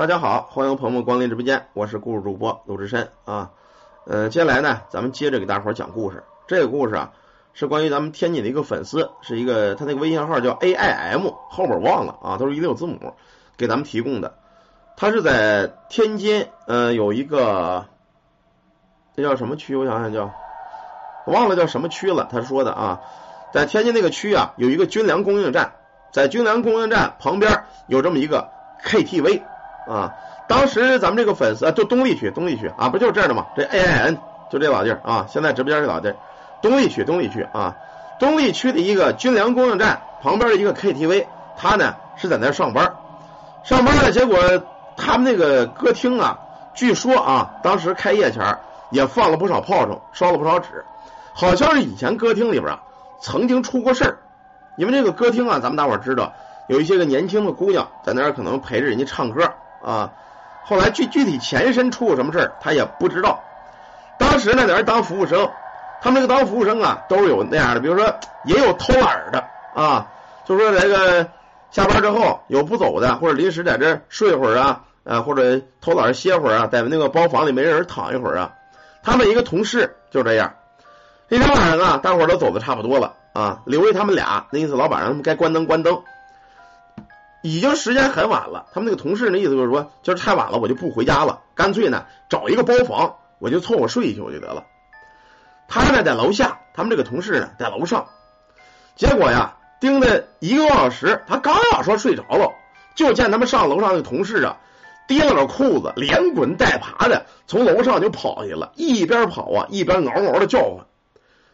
大家好，欢迎朋友们光临直播间，我是故事主播鲁智深啊。呃，接下来呢，咱们接着给大伙儿讲故事。这个故事啊，是关于咱们天津的一个粉丝，是一个他那个微信号叫 A I M，后边忘了啊，都是一溜字母给咱们提供的。他是在天津，呃，有一个这叫什么区？我想想叫，忘了叫什么区了。他说的啊，在天津那个区啊，有一个军粮供应站，在军粮供应站旁边有这么一个 K T V 啊。当时咱们这个粉丝啊，就东丽区，东丽区啊，不就是这儿的吗？这 A I N 就这老地儿啊，现在直播间这老地儿，东丽区，东丽区啊，东丽区的一个军粮供应站旁边的一个 K T V，他呢是在那上班，上班呢，结果。他们那个歌厅啊，据说啊，当时开业前也放了不少炮仗，烧了不少纸，好像是以前歌厅里边啊曾经出过事儿。因为这个歌厅啊，咱们大伙知道，有一些个年轻的姑娘在那儿可能陪着人家唱歌啊。后来具具体前身出过什么事儿，他也不知道。当时呢，在这当服务生，他们那个当服务生啊，都是有那样的，比如说也有偷懒的啊，就说这个。下班之后有不走的，或者临时在这睡会儿啊，啊或者偷懒歇会儿啊，在那个包房里没人躺一会儿啊。他们一个同事就这样，那天晚上啊，大伙儿都走的差不多了啊，留下他们俩，那意思老板让他们该关灯关灯。已经时间很晚了，他们那个同事那意思就是说，今儿太晚了，我就不回家了，干脆呢找一个包房，我就凑合睡一宿就得了。他呢在楼下，他们这个同事呢在楼上，结果呀。盯了一个多小时，他刚要说睡着了，就见他们上楼上的同事啊，提了个裤子，连滚带爬的从楼上就跑去了，一边跑啊一边嗷嗷的叫唤。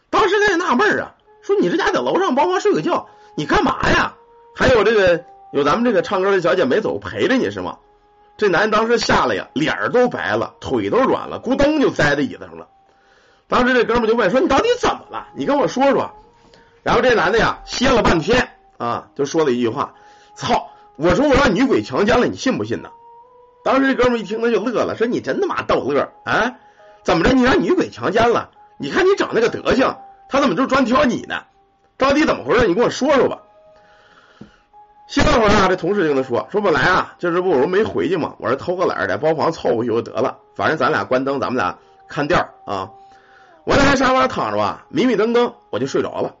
当时他也纳闷啊，说你这家在楼上包房睡个觉，你干嘛呀？还有这个有咱们这个唱歌的小姐没走陪着你是吗？这男人当时吓了呀，脸都白了，腿都软了，咕噔就栽在椅子上了。当时这哥们就问说：“你到底怎么了？你跟我说说。”然后这男的呀歇了半天啊，就说了一句话：“操！我说我让女鬼强奸了，你信不信呢？”当时这哥们一听他就乐了，说：“你真他妈逗乐啊！怎么着？你让女鬼强奸了？你看你长那个德行，他怎么就专挑你呢？到底怎么回事？你跟我说说吧。”歇了会儿啊，这同事就跟他说：“说本来啊，就是不我没回去嘛，我是偷个懒在包房凑合去就得了，反正咱俩关灯，咱们俩看店儿啊。我在沙发上躺着吧，迷迷瞪瞪，我就睡着了。”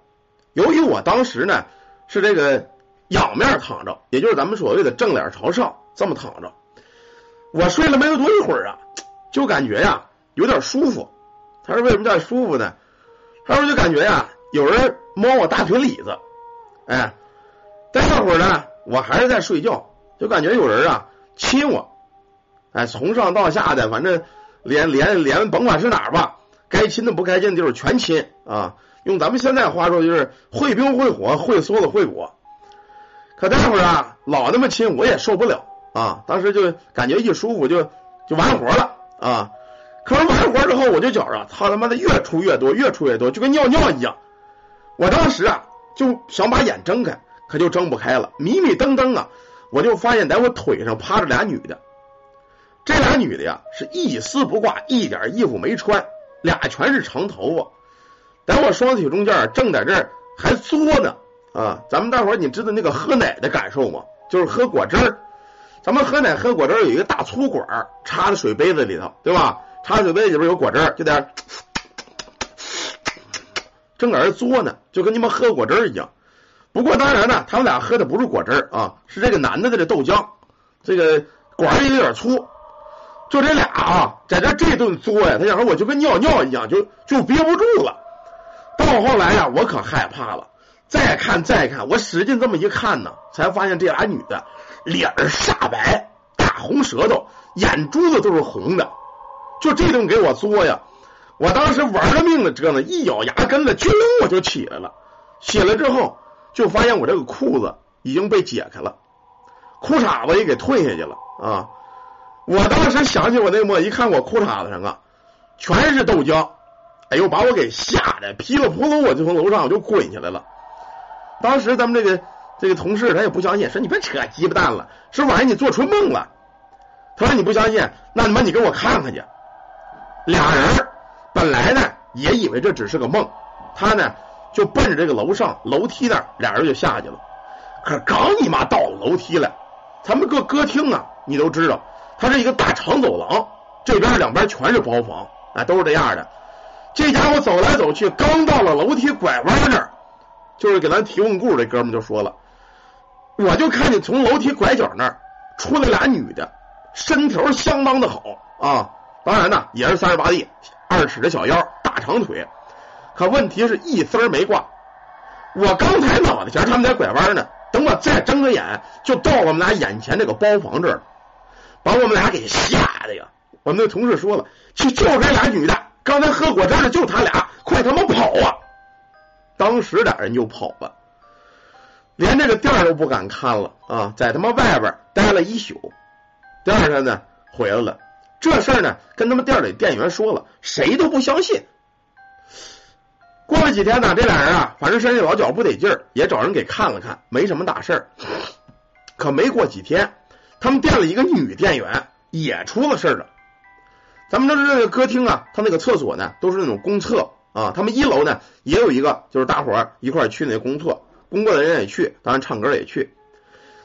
由于我当时呢是这个仰面躺着，也就是咱们所谓的正脸朝上这么躺着，我睡了没有多一会儿啊，就感觉呀有点舒服。他说为什么叫舒服呢？他说就感觉呀有人摸我大腿里子，哎，待一会儿呢我还是在睡觉，就感觉有人啊亲我，哎，从上到下的，反正连连连甭管是哪儿吧，该亲的不该亲的地方全亲啊。用咱们现在话说，就是会冰会火，会缩子会裹。可待会儿啊，老那么亲，我也受不了啊。当时就感觉一舒服，就就完活了啊。可是完活之后，我就觉着他他妈的越出越多，越出越多，就跟尿尿一样。我当时啊，就想把眼睁开，可就睁不开了，迷迷瞪瞪啊。我就发现在我腿上趴着俩女的，这俩女的呀，是一丝不挂，一点衣服没穿，俩全是长头发。在我双腿中间，正在这儿还作呢啊！咱们大伙儿，你知道那个喝奶的感受吗？就是喝果汁儿，咱们喝奶喝果汁儿有一个大粗管儿插在水杯子里头，对吧？插水杯里边有果汁儿，就在正在这作呢，就跟你们喝果汁儿一样。不过当然呢，他们俩喝的不是果汁啊，是这个男的的这豆浆，这个管儿也有点粗。就这俩啊，在这这顿作呀，他想说我就跟尿尿一样，就就憋不住了。到后来呀，我可害怕了。再看再看，我使劲这么一看呢，才发现这俩女的脸煞白，大红舌头，眼珠子都是红的。就这顿给我作呀！我当时玩了命的折腾，一咬牙根子，啾我就起来了。起来之后，就发现我这个裤子已经被解开了，裤衩子也给褪下去了啊！我当时想起我那幕，一看我裤衩子上啊，全是豆浆。哎呦，把我给吓得噼里扑噜，我就从楼上我就滚下来了。当时咱们这个这个同事他也不相信，说你别扯鸡巴蛋了，是晚上你做春梦了。他说你不相信，那他妈你给我看看去。俩人本来呢也以为这只是个梦，他呢就奔着这个楼上楼梯那儿，俩人就下去了。可刚你妈到楼梯了，咱们个歌厅啊，你都知道，它是一个大长走廊，这边两边全是包房，啊，都是这样的。这家伙走来走去，刚到了楼梯拐弯那儿，就是给咱提问故事这哥们就说了，我就看见从楼梯拐角那儿出来俩女的，身条相当的好啊，当然呢也是三十八 D，二尺的小腰，大长腿，可问题是一丝儿没挂。我刚才脑袋前他们在拐弯呢，等我再睁个眼，就到我们俩眼前这个包房这儿，把我们俩给吓的呀！我们那同事说了，就就这俩女的。刚才喝果汁的就他俩，快他妈跑啊！当时俩人就跑了，连这个店都不敢看了啊，在他妈外边待了一宿。第二天呢，回来了，这事儿呢跟他们店里店员说了，谁都不相信。过了几天呢，这俩人啊，反正身上老脚不得劲儿，也找人给看了看，没什么大事儿。可没过几天，他们店里一个女店员也出了事儿了。咱们这这个歌厅啊，它那个厕所呢都是那种公厕啊。他们一楼呢也有一个，就是大伙儿一块去那公厕，工作的人也去，当然唱歌也去。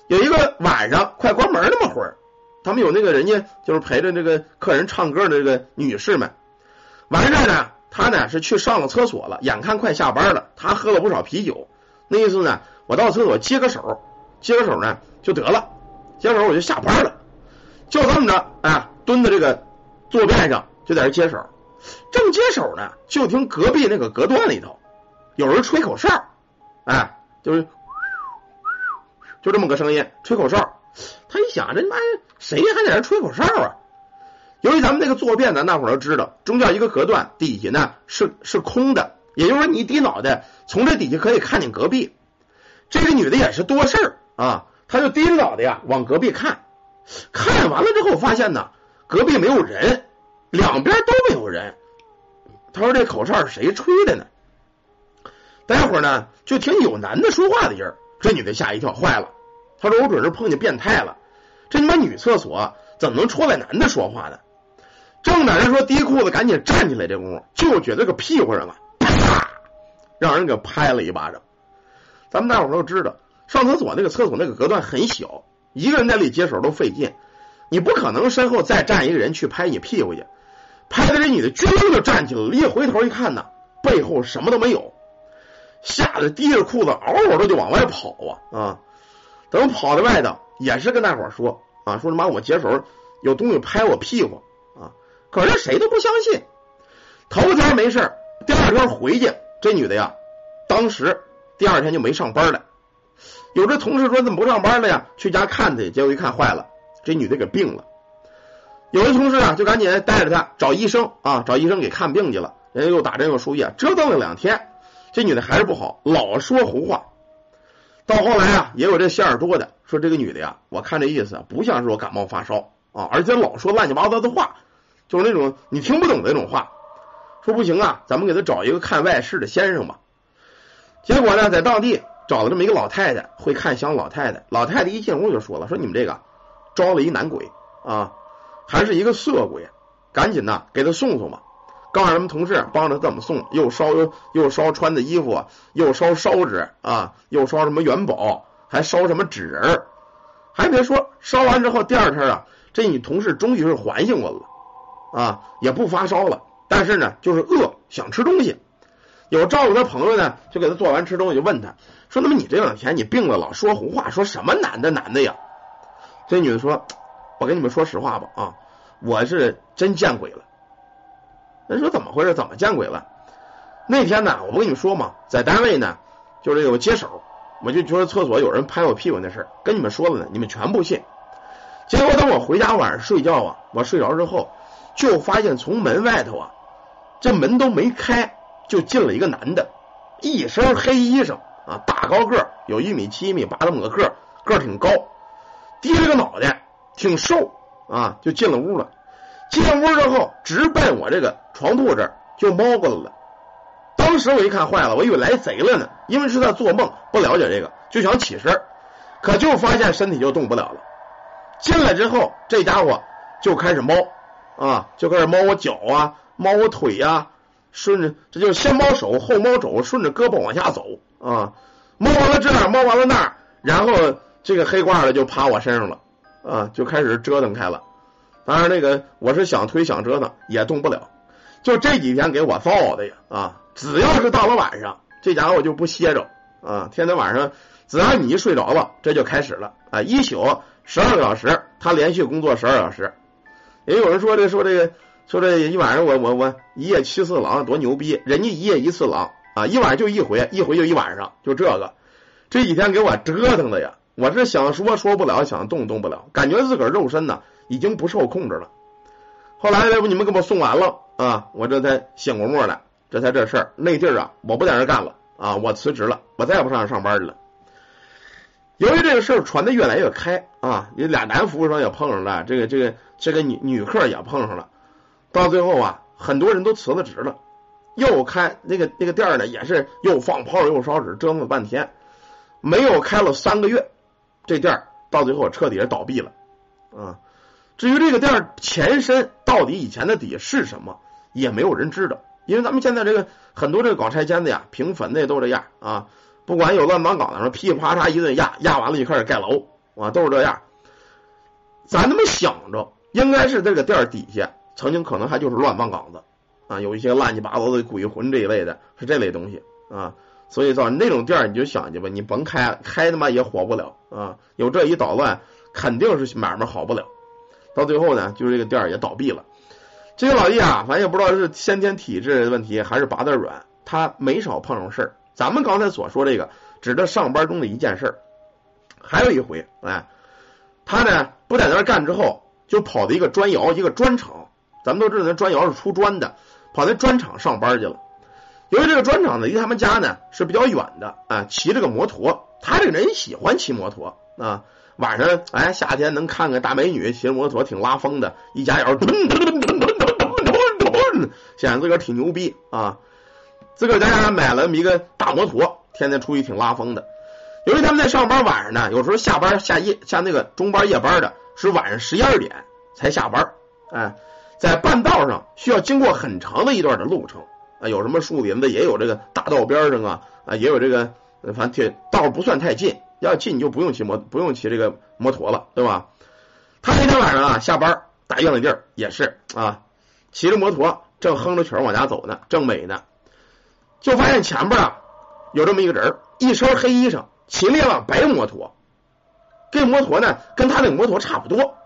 有一个晚上快关门那么会儿，他们有那个人家就是陪着这个客人唱歌的这个女士们，完事呢，他呢是去上了厕所了，眼看快下班了，他喝了不少啤酒，那意思呢，我到厕所接个手，接个手呢就得了，接手我就下班了，就这么着啊，蹲在这个。坐便上就在这接手，正接手呢，就听隔壁那个隔断里头有人吹口哨，哎，就是就这么个声音，吹口哨。他一想，这妈，谁还在这吹口哨啊？由于咱们那个坐便，咱大伙都知道，中间一个隔断，底下呢是是空的，也就是说你低脑袋从这底下可以看见隔壁。这个女的也是多事儿啊，她就低着脑袋呀往隔壁看，看完了之后发现呢。隔壁没有人，两边都没有人。他说：“这口哨是谁吹的呢？”待会儿呢，就听有男的说话的音儿。这女的吓一跳，坏了。她说：“我准是碰见变态了。这他妈女厕所怎么能出来男的说话呢？”正在人说提裤子赶紧站起来，这功夫就觉得个屁股上啊，啪，让人给拍了一巴掌。咱们大伙都知道，上厕所那个厕所那个隔断很小，一个人在里接手都费劲。你不可能身后再站一个人去拍你屁股去，拍的这女的居然就站起来了，一回头一看呢，背后什么都没有，吓得提着裤子嗷嗷的就往外跑啊啊！等跑到外头，也是跟大伙说啊，说他妈我解手有东西拍我屁股！可是谁都不相信。头天没事，第二天回去，这女的呀，当时第二天就没上班了。有这同事说怎么不上班了呀？去家看去，结果一看坏了。这女的给病了，有的同事啊就赶紧带着她找医生啊，找医生给看病去了。人家又打针又输液，折腾了两天，这女的还是不好，老说胡话。到后来啊，也有这心眼多的说这个女的呀，我看这意思不像是我感冒发烧啊，而且老说乱七八糟的话，就是那种你听不懂的那种话。说不行啊，咱们给他找一个看外事的先生吧。结果呢，在当地找了这么一个老太太，会看香老太太。老太太一进屋就说了，说你们这个。招了一男鬼啊，还是一个色鬼，赶紧呐给他送送吧。告诉他们同事帮着怎么送，又烧又烧穿的衣服，又烧烧纸啊，又烧什么元宝，还烧什么纸人还别说，烧完之后第二天啊，这女同事终于是还醒过了啊，也不发烧了，但是呢就是饿，想吃东西。有照顾他朋友呢，就给他做完吃东西，就问他说：“那么你这两天你病了，老说胡话，说什么男的男的呀？”这女的说：“我跟你们说实话吧，啊，我是真见鬼了。”人说：“怎么回事？怎么见鬼了？”那天呢，我不跟你们说嘛，在单位呢，就是有接手，我就觉得厕所有人拍我屁股那事儿，跟你们说了呢，你们全不信。结果等我回家晚上睡觉啊，我睡着之后，就发现从门外头啊，这门都没开，就进了一个男的，一身黑衣裳啊，大高个，有一米七、一米八这么个个，个挺高。低着个脑袋，挺瘦啊，就进了屋了。进屋之后，直奔我这个床铺这儿就猫过来了。当时我一看，坏了，我以为来贼了呢，因为是在做梦，不了解这个，就想起身，可就发现身体就动不了了。进来之后，这家伙就开始猫啊，就开始摸我脚啊，摸我腿呀，顺着这就先摸手后摸肘，顺着胳膊往下走啊，摸完了这儿，猫完了那儿，然后。这个黑褂的就趴我身上了，啊，就开始折腾开了。当然那个我是想推想折腾也动不了，就这几天给我造的呀啊！只要是到了晚上，这家伙就不歇着啊，天天晚上只要你一睡着了，这就开始了啊，一宿十二个小时，他连续工作十二小时。也有人说这说这个说这一晚上我我我一夜七次郎多牛逼，人家一夜一次郎啊，一晚上就一回，一回就一晚上，就这个这几天给我折腾的呀！我是想说说不了，想动动不了，感觉自个儿肉身呢。已经不受控制了。后来要不你们给我送完了啊，我这才醒过沫来，这才这事儿。那地儿啊，我不在那干了啊，我辞职了，我再也不上上班去了。由于这个事儿传的越来越开啊，有俩男服务生也碰上了，这个这个这个女女客也碰上了，到最后啊，很多人都辞了职了。又开那个那个店呢，也是又放炮又烧纸，折腾了半天，没有开了三个月，这店到最后彻底是倒闭了啊。至于这个店前身到底以前的底是什么，也没有人知道。因为咱们现在这个很多这个搞拆迁的呀，平坟的都这样啊，不管有乱葬岗的时候噼里啪嚓一顿压，压完了就开始盖楼啊，都是这样。咱他妈想着，应该是这个店底下曾经可能还就是乱葬岗子啊，有一些乱七八糟的鬼魂这一类的，是这类东西啊。所以造那种店你就想去吧，你甭开，开他妈也火不了啊。有这一捣乱，肯定是买卖好不了。到最后呢，就是这个店儿也倒闭了。这个老弟啊，反正也不知道是先天体质的问题，还是八字软，他没少碰上事儿。咱们刚才所说这个，指的上班中的一件事儿。还有一回，哎，他呢不在那儿干之后，就跑到一个砖窑一个砖厂。咱们都知道那砖窑是出砖的，跑那砖厂上班去了。由于这个砖厂呢离他们家呢是比较远的啊，骑着个摩托，他这个人喜欢骑摩托啊。晚上，哎，夏天能看看大美女骑着摩托挺拉风的，一加油，显得自个儿挺牛逼啊！自个儿在家买了这么一个大摩托，天天出去挺拉风的。由于他们在上班，晚上呢，有时候下班下夜下那个中班夜班的，是晚上十一二点才下班。哎，在半道上需要经过很长的一段的路程啊，有什么树林子，也有这个大道边上啊啊，也有这个，反正挺道不算太近。要近你就不用骑摩不用骑这个摩托了，对吧？他那天晚上啊下班大院子地儿也是啊，骑着摩托正哼着曲儿往家走呢，正美呢，就发现前边啊有这么一个人，一身黑衣裳，骑了一辆白摩托。这摩托呢跟他那摩托差不多，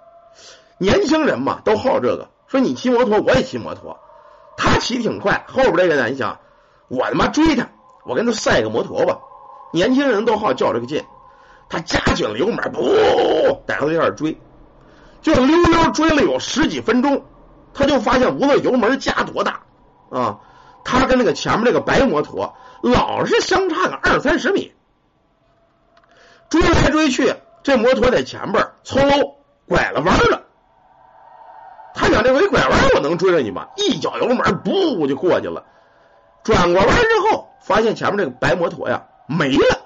年轻人嘛都好这个，说你骑摩托我也骑摩托，他骑挺快，后边这个呢你想我他妈追他，我跟他赛个摩托吧，年轻人都好较这个劲。他加紧了油门，噗，逮着就开始追，就溜溜追了有十几分钟，他就发现无论油门加多大啊，他跟那个前面那个白摩托老是相差个二三十米，追来追去，这摩托在前边嗖拐了弯了，他想这回拐弯我能追上你吗？一脚油门，噗就过去了，转过弯之后，发现前面这个白摩托呀没了。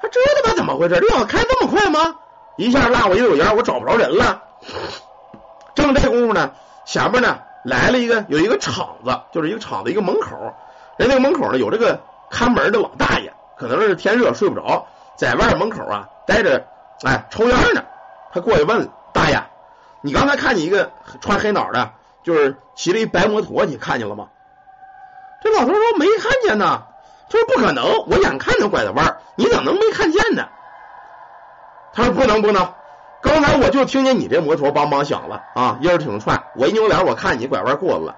他这他妈怎么回事？这要开这么快吗？一下落我一溜烟，我找不着人了。正这功夫呢，前面呢来了一个，有一个厂子，就是一个厂子一个门口，人那个门口呢有这个看门的老大爷，可能是天热睡不着，在外面门口啊待着，哎抽烟呢。他过去问大爷：“你刚才看见一个穿黑脑的，就是骑了一白摩托，你看见了吗？”这老头说：“没看见呢。”他说：“不可能，我眼看着拐的弯，你怎么能没看见呢？”他说：“不能不能，刚才我就听见你这摩托梆梆响了啊，音儿挺串。我一扭脸，我看你拐弯过了。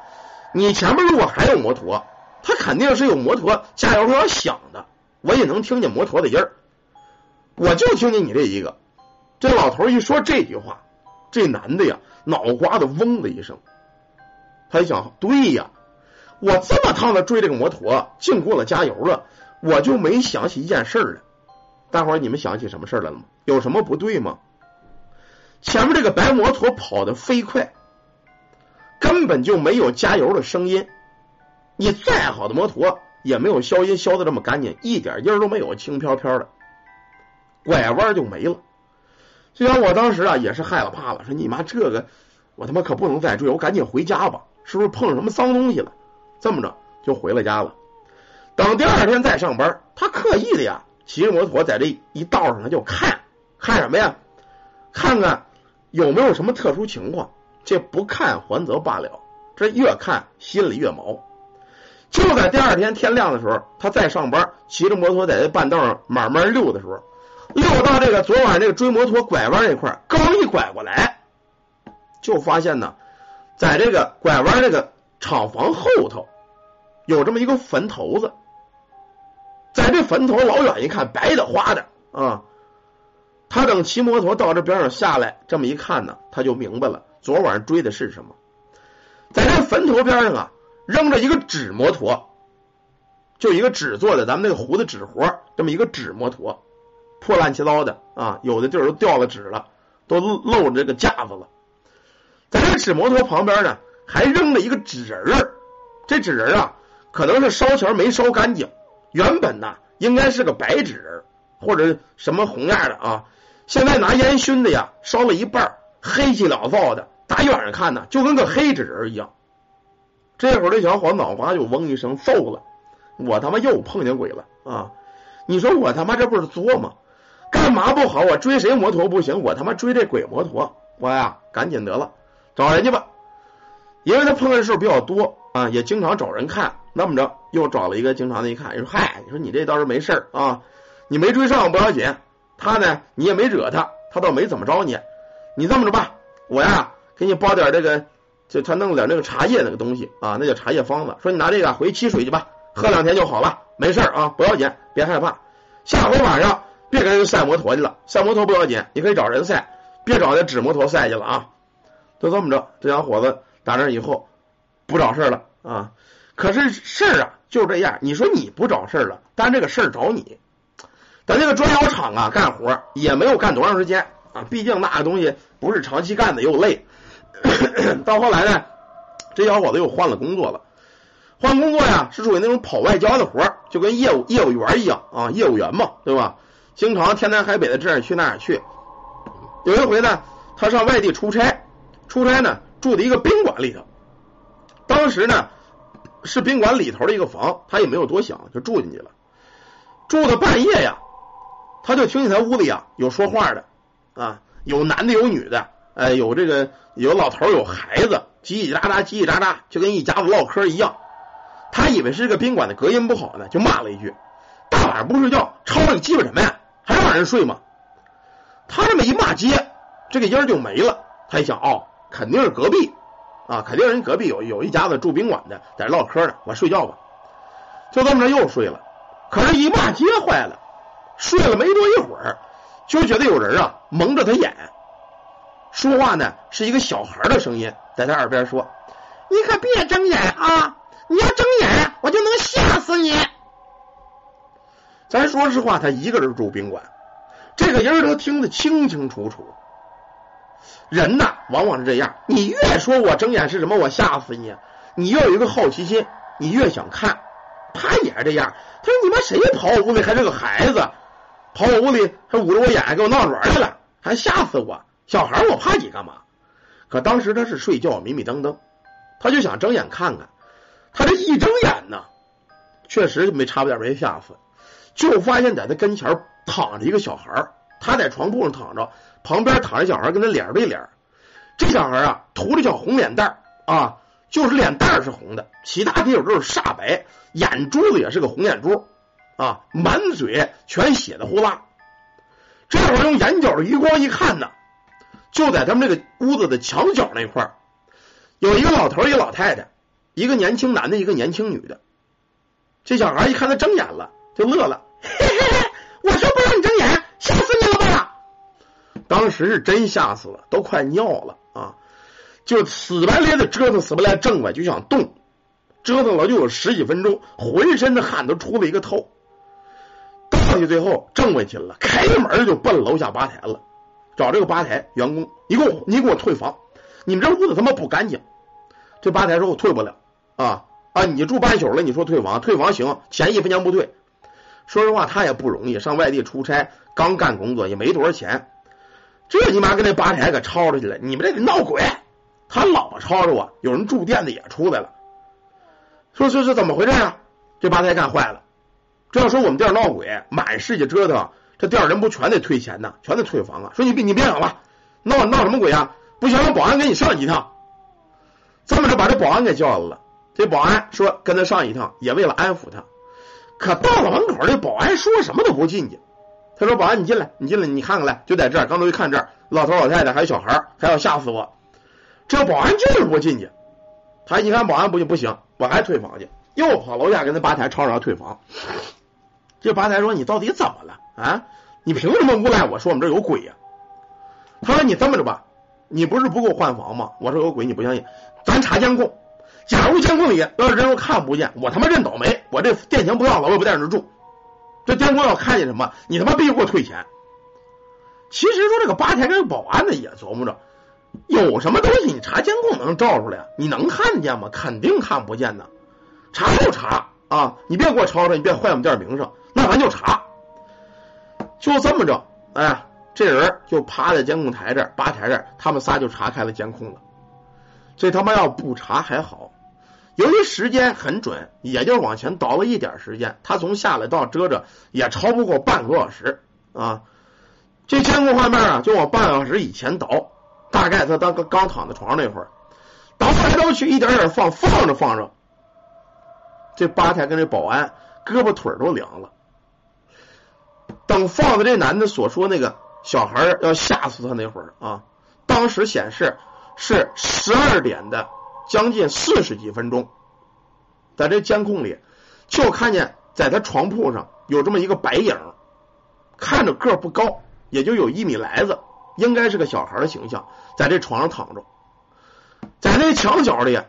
你前面如果还有摩托，他肯定是有摩托加油要响的，我也能听见摩托的音儿。我就听见你这一个。”这老头一说这句话，这男的呀，脑瓜子嗡的一声。他一想，对呀。我这么趟的追这个摩托，进过了加油了，我就没想起一件事来。大伙儿，你们想起什么事来了吗？有什么不对吗？前面这个白摩托跑得飞快，根本就没有加油的声音。你再好的摩托也没有消音消的这么干净，一点音都没有，轻飘飘的，拐弯就没了。虽然我当时啊也是害了怕了，说你妈这个，我他妈可不能再追，我赶紧回家吧，是不是碰上什么脏东西了？这么着就回了家了。等第二天再上班，他刻意的呀，骑着摩托在这一道上，他就看看什么呀？看看有没有什么特殊情况？这不看还则罢了，这越看心里越毛。就在第二天天亮的时候，他再上班，骑着摩托在这半道上慢慢溜的时候，溜到这个昨晚这个追摩托拐弯这块，刚一拐过来，就发现呢，在这个拐弯这个厂房后头有这么一个坟头子，在这坟头老远一看，白的花的啊。他等骑摩托到这边上下来，这么一看呢，他就明白了，昨晚上追的是什么。在这坟头边上啊。扔着一个纸摩托，就一个纸做的，咱们那个糊的纸活，这么一个纸摩托，破烂七糟的啊，有的地儿都掉了纸了，都露着这个架子了。在这纸摩托旁边呢，还扔了一个纸人儿，这纸人啊，可能是烧前没烧干净，原本呢应该是个白纸或者什么红样的啊，现在拿烟熏的呀，烧了一半，黑漆了灶的，打远上看呢，就跟个黑纸人一样。这会儿这小伙脑瓜就嗡一声，揍了！我他妈又碰见鬼了啊！你说我他妈这不是作吗？干嘛不好？我追谁摩托不行？我他妈追这鬼摩托！我呀，赶紧得了，找人去吧。因为他碰见事比较多啊，也经常找人看。那么着，又找了一个经常的，一看，你说嗨，你说你这倒是没事啊，你没追上不要紧。他呢，你也没惹他，他倒没怎么着你。你这么着吧，我呀，给你包点这个。就他弄了点那个茶叶那个东西啊，那叫茶叶方子。说你拿这个回沏水去吧，喝两天就好了，没事啊，不要紧，别害怕。下回晚上别跟人赛摩托去了，赛摩托不要紧，你可以找人赛，别找那纸摩托赛去了啊。就这么着，这小伙子打那以后不找事了啊。可是事儿啊就这样，你说你不找事了，但这个事儿找你。咱这个砖窑厂啊，干活也没有干多长时间啊，毕竟那个东西不是长期干的，又累。到后来呢，这小伙子又换了工作了。换工作呀，是属于那种跑外交的活就跟业务业务员一样啊，业务员嘛，对吧？经常天南海北的这样去那儿去。有一回呢，他上外地出差，出差呢住的一个宾馆里头。当时呢是宾馆里头的一个房，他也没有多想，就住进去了。住到半夜呀，他就听见他屋里啊有说话的啊，有男的有女的。哎，有这个有老头有孩子，叽叽喳喳，叽叽喳喳，就跟一家子唠嗑一样。他以为是这个宾馆的隔音不好呢，就骂了一句：“大晚上不睡觉，吵这个鸡巴什么呀？还让人睡吗？”他这么一骂街，这个音儿就没了。他一想，哦，肯定是隔壁啊，肯定人隔壁有有一家子住宾馆的，在这唠嗑呢。我睡觉吧，就这么着又睡了。可是，一骂街坏了，睡了没多一会儿，就觉得有人啊蒙着他眼。说话呢是一个小孩的声音，在他耳边说：“你可别睁眼啊！你要睁眼，我就能吓死你。”咱说实话，他一个人住宾馆，这个音儿都听得清清楚楚。人呐，往往是这样，你越说我睁眼是什么，我吓死你，你越有一个好奇心，你越想看。他也是这样，他说：“你妈谁跑我屋里还是个孩子，跑我屋里还捂着我眼给我闹着玩来了，还吓死我。”小孩，我怕你干嘛？可当时他是睡觉，迷迷瞪瞪，他就想睁眼看看。他这一睁眼呢，确实没差点没吓死，就发现在他跟前躺着一个小孩，他在床铺上躺着，旁边躺着小孩，跟他脸对脸。这小孩啊，涂了小红脸蛋啊，就是脸蛋是红的，其他地方都是煞白，眼珠子也是个红眼珠啊，满嘴全血的呼啦。这会儿用眼角的余光一看呢。就在他们这个屋子的墙角那块儿，有一个老头一个老太太，一个年轻男的，一个年轻女的。这小孩一看他睁眼了，就乐了，嘿嘿嘿，我说不让你睁眼，吓死你了吧？当时是真吓死了，都快尿了啊！就死白咧的折腾，死不赖正吧，就想动，折腾了就有十几分钟，浑身的汗都出了一个透。最后挣回去了，开门就奔楼下吧台了。找这个吧台员工，你给我，你给我退房，你们这屋子他妈不干净。这吧台说我退不了啊啊！你住半宿了，你说退房，退房行，钱一分钱不退。说实话，他也不容易，上外地出差，刚干工作，也没多少钱。这你妈跟那吧台可吵吵去了，你们这得闹鬼！他老吵吵我，有人住店的也出来了，说说是怎么回事啊？这吧台干坏了，这要说我们店闹鬼，满世界折腾。这店人不全得退钱呢，全得退房啊！说你别你别想了，闹闹什么鬼啊？不行，让保安给你上一趟。这么着把这保安给叫来了。这保安说跟他上一趟，也为了安抚他。可到了门口，这保安说什么都不进去。他说：“保安，你进来，你进来，你看看来，就在这儿。刚才一看这儿，老头老太太还有小孩，还要吓死我。”这保安就是不进去。他一看保安不行不行，我还退房去，又跑楼下跟那吧台吵吵退房。这吧台说：“你到底怎么了啊？你凭什么诬赖我说我们这有鬼呀？”他说：“你这么着吧，你不是不给我换房吗？我说有鬼你不相信，咱查监控。假如监控里要是人看不见，我他妈认倒霉，我这店钱不要了，我也不在这住。这监控要看见什么，你他妈必须给我退钱。”其实说这个吧台这个保安呢也琢磨着，有什么东西你查监控能照出来？你能看见吗？肯定看不见的。查就查啊，你别给我吵吵，你别坏我们店名声。咱就查，就这么着，哎，这人就趴在监控台这儿、吧台这儿，他们仨就查开了监控了。这他妈要不查还好，由于时间很准，也就往前倒了一点时间，他从下来到遮着也超不过半个多小时啊。这监控画面啊，就往半小时以前倒，大概他当刚刚躺在床上那会儿，倒来倒去，一点点放，放着放着，这吧台跟这保安胳膊腿都凉了。等放的这男的所说那个小孩要吓死他那会儿啊，当时显示是十二点的将近四十几分钟，在这监控里就看见在他床铺上有这么一个白影，看着个不高，也就有一米来子，应该是个小孩的形象，在这床上躺着，在那墙角里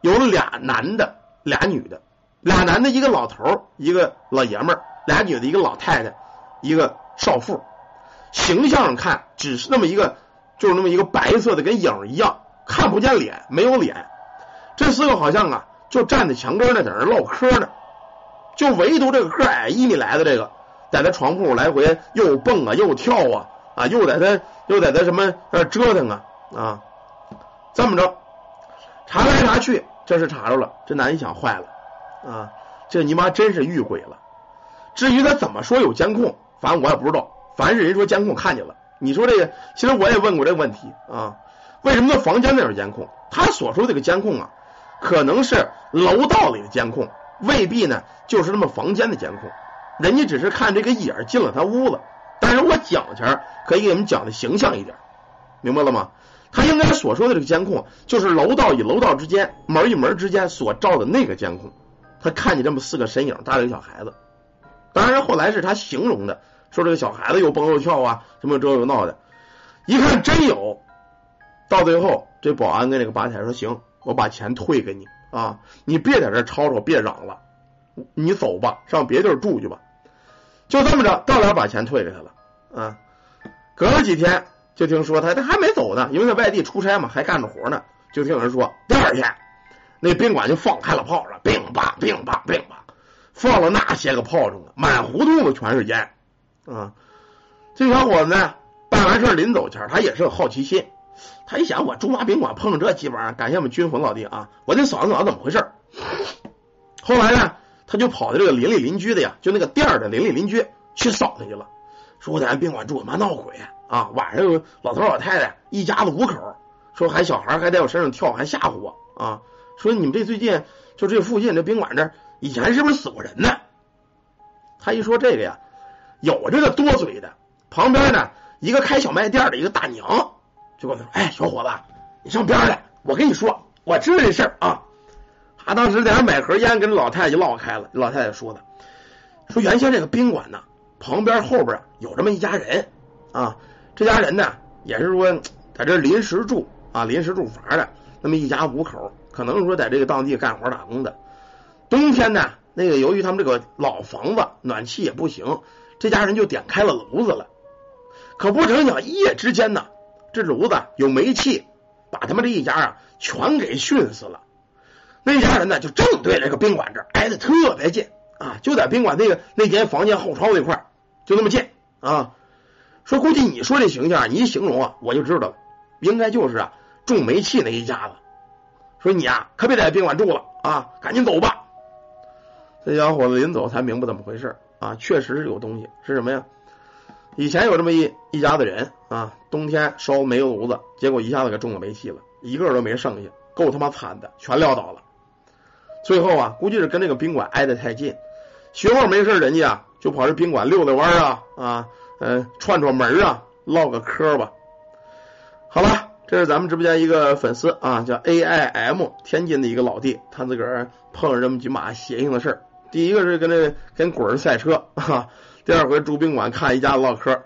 有俩男的，俩女的，俩男的一个老头，一个老爷们儿。俩女的，一个老太太，一个少妇，形象上看只是那么一个，就是那么一个白色的，跟影一样，看不见脸，没有脸。这四个好像啊，就站在墙根那，在那唠嗑呢。就唯独这个个矮一米来的这个，在他床铺来回又蹦啊，又跳啊，啊，又在他又在他什么呃折腾啊啊。这么着，查来查去，这是查着了。这男一想，坏了啊，这你妈真是遇鬼了。至于他怎么说有监控，反正我也不知道。凡是人说监控看见了，你说这个，其实我也问过这个问题啊。为什么房间那有监控？他所说这个监控啊，可能是楼道里的监控，未必呢就是那么房间的监控。人家只是看这个影进了他屋子，但是我讲前可以给你们讲的形象一点，明白了吗？他应该所说的这个监控，就是楼道与楼道之间门与门之间所照的那个监控。他看见这么四个身影，带着一个小孩子。当然，后来是他形容的，说这个小孩子又蹦又跳啊，什么这又闹的。一看真有，到最后这保安跟这个吧台说：“行，我把钱退给你啊，你别在这吵吵，别嚷了，你走吧，上别地儿住去吧。”就这么着，到了把钱退给他了啊。隔了几天，就听说他他还没走呢，因为在外地出差嘛，还干着活呢。就听人说，第二天那宾馆就放开了炮了，乒吧乒吧乒吧。放了那些个炮仗啊，满胡同的全是烟啊！这小伙子呢，办完事临走前，他也是有好奇心。他一想，我驻马宾馆碰上这鸡巴，感谢我们军魂老弟啊！我得扫一扫怎么回事。后来呢，他就跑到这个邻里邻居的呀，就那个店的邻里邻居去扫他去了。说我在俺宾馆住，妈闹鬼啊！晚上有老头老太太一家子五口，说还小孩还在我身上跳，还吓唬我啊！说你们这最近就这附近这宾馆这。以前是不是死过人呢？他一说这个呀，有这个多嘴的，旁边呢一个开小卖店的一个大娘就跟他说：“哎，小伙子，你上边来，我跟你说，我知道这事儿啊。”他当时在那买盒烟，跟老太太就唠开了。老太太说的，说原先这个宾馆呢，旁边后边有这么一家人啊，这家人呢也是说在这临时住啊，临时住房的，那么一家五口，可能说在这个当地干活打工的。冬天呢，那个由于他们这个老房子暖气也不行，这家人就点开了炉子了。可不成想，一夜之间呢，这炉子有煤气，把他们这一家啊全给熏死了。那家人呢，就正对这个宾馆这儿挨得特别近啊，就在宾馆那个那间房间后窗那块就那么近啊。说估计你说这形象，你一形容啊，我就知道了，应该就是啊种煤气那一家子。说你啊，可别在宾馆住了啊，赶紧走吧。这小伙子临走才明白怎么回事啊，确实是有东西，是什么呀？以前有这么一一家子人啊，冬天烧煤炉子，结果一下子给中了煤气了，一个都没剩下，够他妈惨的，全撂倒了。最后啊，估计是跟这个宾馆挨得太近，学会没事人家啊就跑这宾馆溜达弯啊啊，嗯，串串门啊，唠个嗑吧。好了，这是咱们直播间一个粉丝啊，叫 A I M，天津的一个老弟，他自个儿碰上这么几码邪性的事儿。第一个是跟这跟鬼儿赛车啊，第二回住宾馆看一家子唠嗑，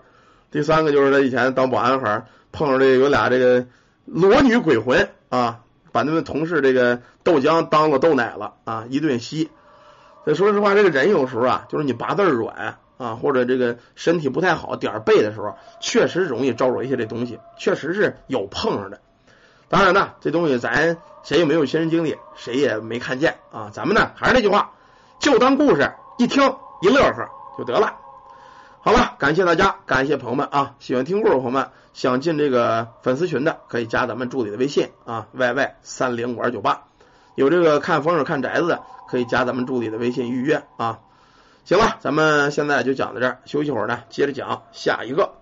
第三个就是他以前当保安时碰上这有俩这个裸女鬼魂啊，把他们同事这个豆浆当了豆奶了啊，一顿吸。这说实话，这个人有时候啊，就是你八字软啊，或者这个身体不太好点儿背的时候，确实容易招惹一些这东西，确实是有碰上的。当然呢，这东西咱谁也没有亲身经历，谁也没看见啊。咱们呢还是那句话。就当故事一听一乐呵就得了。好了，感谢大家，感谢朋友们啊！喜欢听故事的朋友们，想进这个粉丝群的，可以加咱们助理的微信啊，yy 三零五二九八。有这个看风水看宅子的，可以加咱们助理的微信预约啊。行了，咱们现在就讲到这儿，休息会儿呢，接着讲下一个。